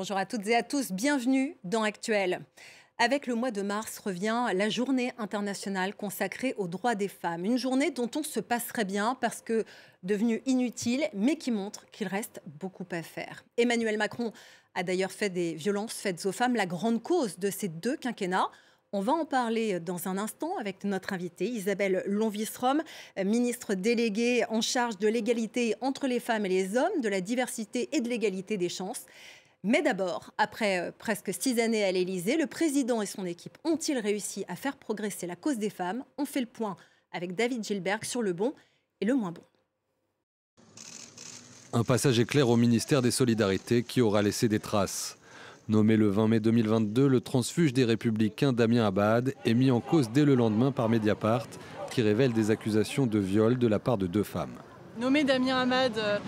Bonjour à toutes et à tous, bienvenue dans Actuel. Avec le mois de mars revient la journée internationale consacrée aux droits des femmes. Une journée dont on se passerait bien parce que devenue inutile, mais qui montre qu'il reste beaucoup à faire. Emmanuel Macron a d'ailleurs fait des violences faites aux femmes la grande cause de ces deux quinquennats. On va en parler dans un instant avec notre invitée Isabelle Lonvistrom, ministre déléguée en charge de l'égalité entre les femmes et les hommes, de la diversité et de l'égalité des chances. Mais d'abord, après euh, presque six années à l'Élysée, le président et son équipe ont-ils réussi à faire progresser la cause des femmes? On fait le point avec David Gilberg sur le bon et le moins bon. Un passage éclair au ministère des Solidarités qui aura laissé des traces. Nommé le 20 mai 2022, le transfuge des Républicains Damien Abad est mis en cause dès le lendemain par Mediapart, qui révèle des accusations de viol de la part de deux femmes. Nommer Damien Hamad euh,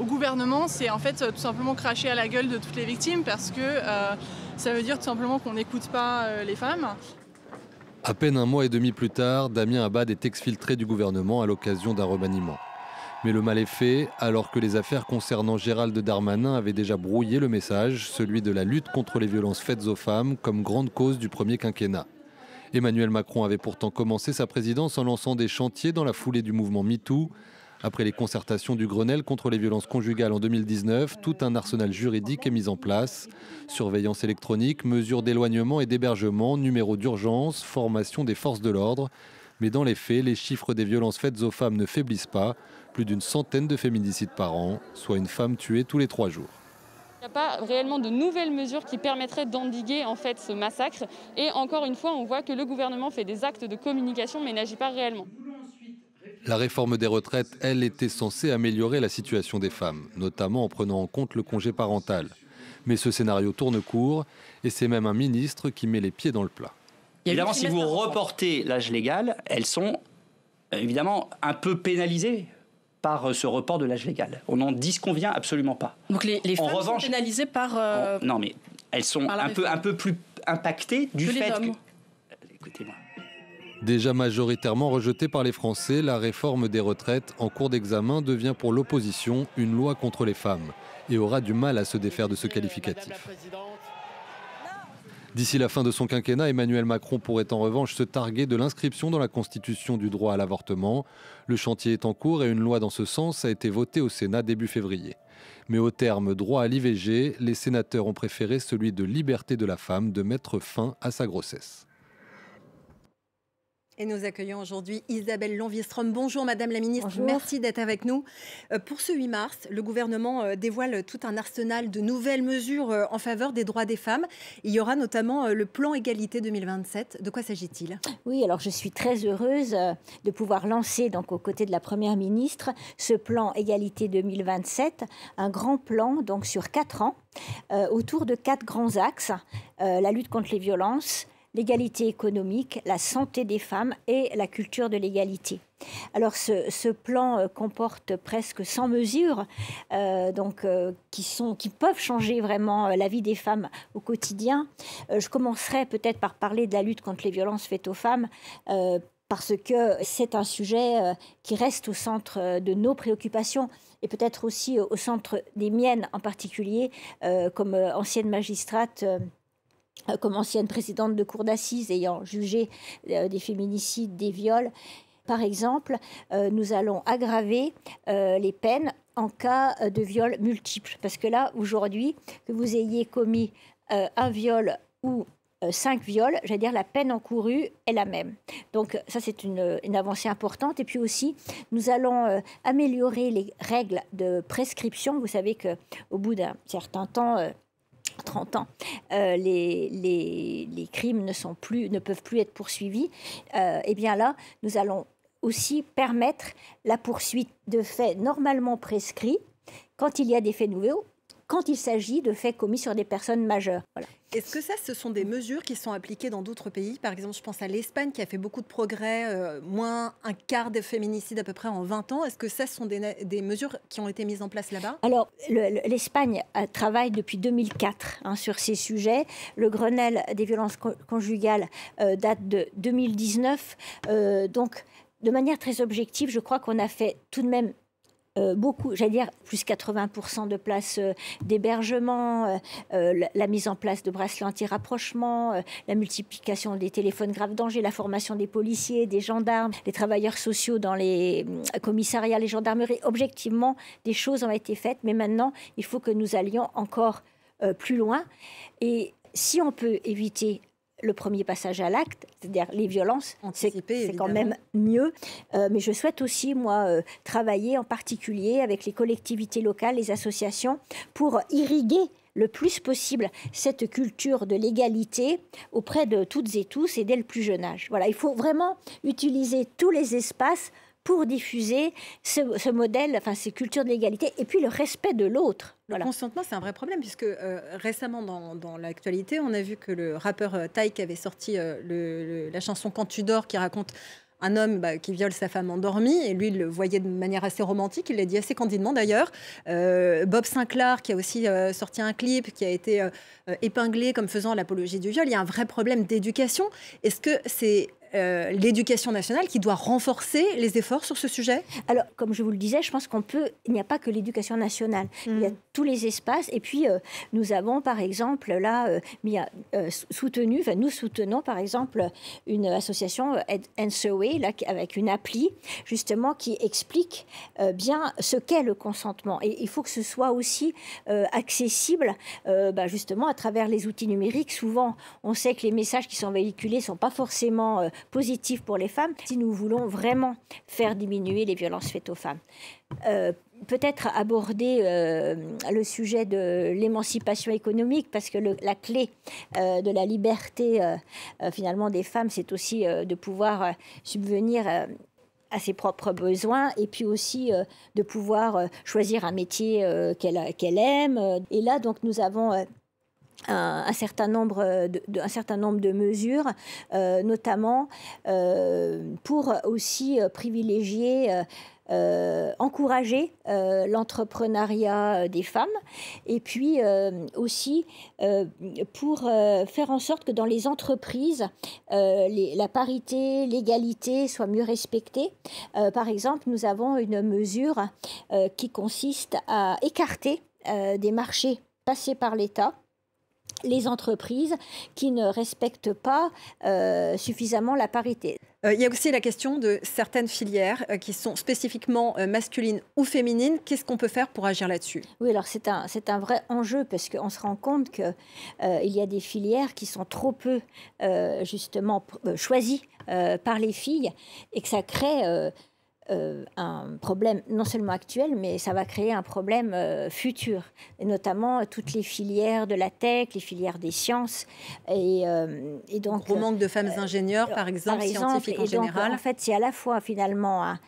au gouvernement, c'est en fait tout simplement cracher à la gueule de toutes les victimes parce que euh, ça veut dire tout simplement qu'on n'écoute pas euh, les femmes. À peine un mois et demi plus tard, Damien Abad est exfiltré du gouvernement à l'occasion d'un remaniement. Mais le mal est fait, alors que les affaires concernant Gérald Darmanin avaient déjà brouillé le message, celui de la lutte contre les violences faites aux femmes comme grande cause du premier quinquennat. Emmanuel Macron avait pourtant commencé sa présidence en lançant des chantiers dans la foulée du mouvement MeToo, après les concertations du Grenelle contre les violences conjugales en 2019, tout un arsenal juridique est mis en place. Surveillance électronique, mesures d'éloignement et d'hébergement, numéros d'urgence, formation des forces de l'ordre. Mais dans les faits, les chiffres des violences faites aux femmes ne faiblissent pas. Plus d'une centaine de féminicides par an, soit une femme tuée tous les trois jours. Il n'y a pas réellement de nouvelles mesures qui permettraient d'endiguer en fait ce massacre. Et encore une fois, on voit que le gouvernement fait des actes de communication mais n'agit pas réellement. La réforme des retraites, elle, était censée améliorer la situation des femmes, notamment en prenant en compte le congé parental. Mais ce scénario tourne court et c'est même un ministre qui met les pieds dans le plat. Évidemment, si vous reportez l'âge légal, elles sont euh, évidemment un peu pénalisées par euh, ce report de l'âge légal. On n'en disconvient absolument pas. Donc les, femmes sont pénalisées par... Euh, non, mais elles sont un peu, un peu plus impactées du fait que... Écoutez-moi. Déjà majoritairement rejetée par les Français, la réforme des retraites en cours d'examen devient pour l'opposition une loi contre les femmes et aura du mal à se défaire de ce qualificatif. D'ici la fin de son quinquennat, Emmanuel Macron pourrait en revanche se targuer de l'inscription dans la Constitution du droit à l'avortement. Le chantier est en cours et une loi dans ce sens a été votée au Sénat début février. Mais au terme droit à l'IVG, les sénateurs ont préféré celui de liberté de la femme de mettre fin à sa grossesse. Et nous accueillons aujourd'hui Isabelle Lonvistrom. Bonjour Madame la Ministre, merci d'être avec nous. Euh, pour ce 8 mars, le gouvernement euh, dévoile tout un arsenal de nouvelles mesures euh, en faveur des droits des femmes. Il y aura notamment le plan égalité 2027. De quoi s'agit-il? Oui, alors je suis très heureuse de pouvoir lancer, donc aux côtés de la Première ministre, ce plan égalité 2027, un grand plan donc sur quatre ans, autour de quatre grands axes la lutte contre les violences, l'égalité économique, la santé des femmes et la culture de l'égalité. Alors ce, plan euh, comporte presque 100 mesures euh, donc, euh, qui, sont, qui peuvent changer vraiment la vie des femmes au quotidien. je commencerai peut-être par parler de la lutte contre les violences faites aux femmes parce que c'est un sujet qui reste au centre de nos préoccupations et peut-être aussi au centre des miennes en particulier, comme ancienne magistrate comme ancienne présidente de cour d'assises ayant jugé euh, des féminicides, des viols. Par exemple, euh, nous allons aggraver les peines en cas de viol multiple. Parce que là, aujourd'hui, que vous ayez commis un viol ou cinq viols, j'allais dire la peine encourue est la même. Donc ça c'est une, avancée importante. Et puis aussi, nous allons améliorer les règles de prescription. Vous savez que au bout d'un certain temps, 30 ans, euh, les, crimes ne, sont plus, ne peuvent plus être poursuivis, euh, eh bien là, nous allons aussi permettre la poursuite de faits normalement prescrits quand il y a des faits nouveaux quand il s'agit de faits commis sur des personnes majeures. Est-ce que ça, ce sont des mesures qui sont appliquées dans d'autres pays? Par exemple, je pense à l'Espagne qui a fait beaucoup de progrès, euh, moins un quart des féminicides à peu près en 20 ans. Est-ce que ça, ce sont des, mesures qui ont été mises en place là-bas? Alors, l'Espagne travaille depuis 2004 hein, sur ces sujets. Le Grenelle des violences conjugales euh, date de 2019. Euh, donc, de manière très objective, je crois qu'on a fait tout de même euh, beaucoup, j'allais dire plus 80% de places euh, d'hébergement, euh, la, mise en place de bracelets anti-rapprochement, la multiplication des téléphones graves danger, la formation des policiers, des gendarmes, des travailleurs sociaux dans les commissariats, les gendarmeries. Objectivement, des choses ont été faites, mais maintenant, il faut que nous allions encore plus loin. Et si on peut éviter le premier passage à l'acte, c'est-à-dire les violences, c'est quand même mieux. Euh, mais je souhaite aussi, moi, euh, travailler en particulier avec les collectivités locales, les associations, pour irriguer le plus possible cette culture de l'égalité auprès de toutes et tous et dès le plus jeune âge. Voilà, il faut vraiment utiliser tous les espaces pour diffuser ce, modèle, enfin ces cultures de l'égalité, et puis le respect de l'autre. Le consentement, c'est un vrai problème, puisque euh, récemment, dans, l'actualité, on a vu que le rappeur euh, Taïk avait sorti euh, la chanson Quand tu dors, qui raconte un homme bah, qui viole sa femme endormie, et lui, il le voyait de manière assez romantique, il l'a dit assez candidement d'ailleurs. Bob Sinclair, qui a aussi sorti un clip, qui a été épinglé comme faisant l'apologie du viol, il y a un vrai problème d'éducation. Est-ce que c'est euh, l'éducation nationale qui doit renforcer les efforts sur ce sujet Alors, comme je vous le disais, je pense qu'on peut. Il n'y a pas que l'éducation nationale. Il y a mm. tous les espaces. Et puis, euh, nous avons, par exemple, là, euh, soutenu, enfin, nous soutenons, par exemple, une association NSOE, là, avec une appli, justement, qui explique bien ce qu'est le consentement. Et il faut que ce soit aussi accessible, bah, justement, à travers les outils numériques. Souvent, on sait que les messages qui sont véhiculés ne sont pas forcément positif pour les femmes si nous voulons vraiment faire diminuer les violences faites aux femmes. Euh, peut-être aborder euh, le sujet de l'émancipation économique, parce que la clé euh, de la liberté finalement des femmes, c'est aussi de pouvoir subvenir à ses propres besoins et puis aussi de pouvoir choisir un métier qu'elle aime. Et là, donc, nous avons un, certain nombre de, un certain nombre de mesures, euh, notamment euh, pour aussi euh, privilégier encourager l'entrepreneuriat des femmes et puis aussi pour faire en sorte que dans les entreprises, la parité, l'égalité soient mieux respectées. par exemple, nous avons une mesure qui consiste à écarter des marchés passés par l'État les entreprises qui ne respectent pas euh, suffisamment la parité. Euh, il y a aussi la question de certaines filières euh, qui sont spécifiquement masculines ou féminines. Qu'est-ce qu'on peut faire pour agir là-dessus? Oui, alors c'est un, c'est un vrai enjeu parce qu'on se rend compte qu'il il y a des filières qui sont trop peu justement choisies par les filles et que ça crée euh, un problème non seulement actuel, mais ça va créer un problème euh, futur, et notamment toutes les filières de la tech, les filières des sciences. Et, euh, et donc, gros manque de femmes ingénieurs, par exemple, scientifiques en général. en fait, c'est à la fois finalement un,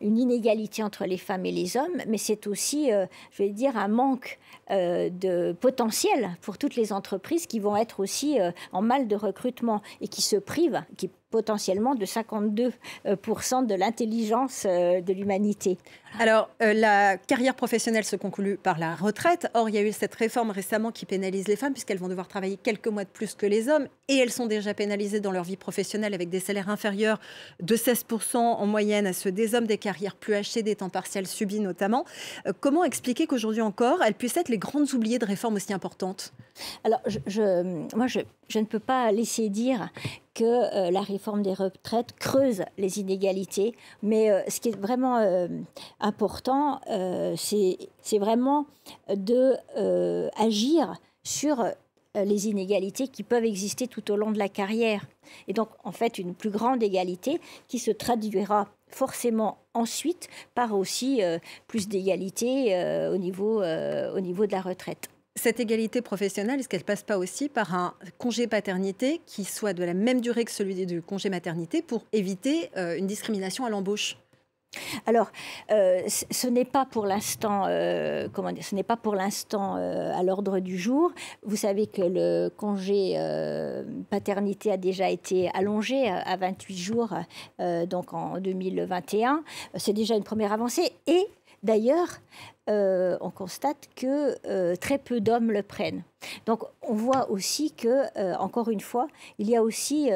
une inégalité entre les femmes et les hommes, mais c'est aussi, je vais dire, un manque de potentiel pour toutes les entreprises qui vont être aussi en mal de recrutement et qui se privent, qui potentiellement de 52% euh, de l'intelligence euh, de l'humanité. Alors, euh, la carrière professionnelle se conclut par la retraite. Or, il y a eu cette réforme récemment qui pénalise les femmes puisqu'elles vont devoir travailler quelques mois de plus que les hommes et elles sont déjà pénalisées dans leur vie professionnelle avec des salaires inférieurs de 16% en moyenne à ceux des hommes, des carrières plus hachées, des temps partiels subis notamment. comment expliquer qu'aujourd'hui encore, elles puissent être les grandes oubliées de réformes aussi importantes? Alors, moi, je, je ne peux pas laisser dire que euh, la réforme des retraites creuse les inégalités, mais euh, ce qui est vraiment euh, important, c'est vraiment de agir sur les inégalités qui peuvent exister tout au long de la carrière. Et donc, en fait, une plus grande égalité qui se traduira forcément ensuite par aussi plus d'égalité au, au niveau de la retraite cette égalité professionnelle, est-ce qu'elle passe pas aussi par un congé paternité qui soit de la même durée que celui du congé maternité pour éviter euh, une discrimination à l'embauche? Alors, euh, ce n'est pas pour l'instant, euh, ce n'est pas pour l'instant à l'ordre du jour. Vous savez que le congé paternité a déjà été allongé à, 28 jours, donc en 2021. C'est déjà une première avancée et D'ailleurs, euh, on constate que euh, très peu d'hommes le prennent. Donc on voit aussi que, euh, encore une fois, il y a aussi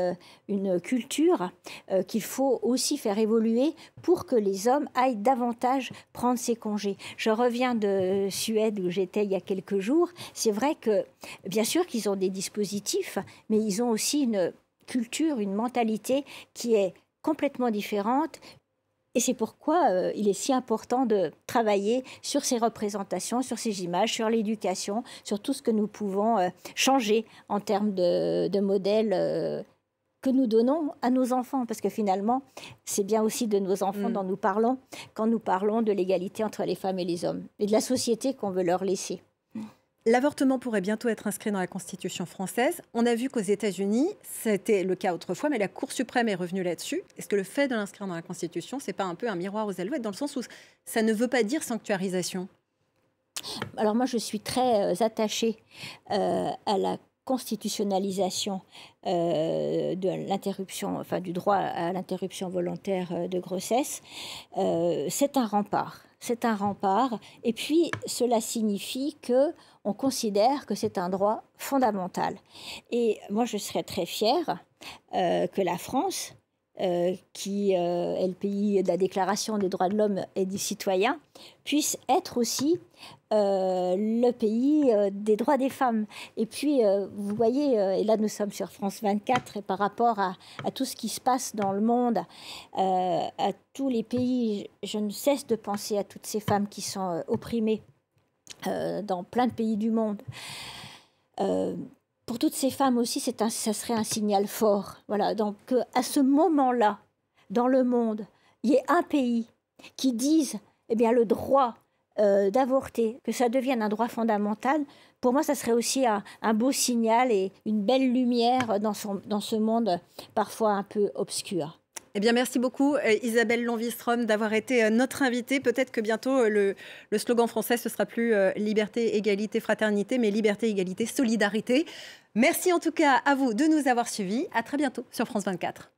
une culture qu'il faut aussi faire évoluer pour que les hommes aillent davantage prendre ces congés. Je reviens de Suède où j'étais il y a quelques jours. C'est vrai que, bien sûr qu'ils ont des dispositifs, mais ils ont aussi une culture, une mentalité qui est complètement différente, et c'est pourquoi euh, il est si important de travailler sur ces représentations, sur ces images, sur l'éducation, sur tout ce que nous pouvons euh, changer en termes de, de modèles euh, que nous donnons à nos enfants. Parce que finalement, c'est bien aussi de nos enfants mm. dont nous parlons quand nous parlons de l'égalité entre les femmes et les hommes et de la société qu'on veut leur laisser. L'avortement pourrait bientôt être inscrit dans la Constitution française. On a vu qu'aux États-Unis, c'était le cas autrefois, mais la Cour suprême est revenue là-dessus. Est-ce que le fait de l'inscrire dans la Constitution, c'est pas un peu un miroir aux alouettes, dans le sens où ça ne veut pas dire sanctuarisation? Alors moi, je suis très euh, attachée euh, à la constitutionnalisation euh, de l'interruption, enfin du droit à l'interruption volontaire de grossesse, c'est un rempart. C'est un rempart. Et puis, cela signifie que on considère que c'est un droit fondamental. Et moi, je serais très fière euh, que la France, euh, qui euh, est le pays de la Déclaration des droits de l'homme et des citoyens, puisse être aussi le pays des droits des femmes. Et puis, vous voyez, et là nous sommes sur France 24, et par rapport à, tout ce qui se passe dans le monde, à tous les pays, je ne cesse de penser à toutes ces femmes qui sont opprimées euh, dans plein de pays du monde. Euh, pour toutes ces femmes aussi, c'est un, ça serait un signal fort. Voilà, donc à ce moment-là, dans le monde, il y ait un pays qui dise, eh bien, le droit euh, d'avorter, que ça devienne un droit fondamental, pour moi, ça serait aussi un, beau signal et une belle lumière dans ce monde parfois un peu obscur. Eh bien, merci beaucoup, euh, Isabelle Lonvistrom, d'avoir été euh, notre invitée. Peut-être que bientôt, euh, le, slogan français, ce sera plus liberté, égalité, fraternité, mais liberté, égalité, solidarité. Merci en tout cas à vous de nous avoir suivis. À très bientôt sur France 24.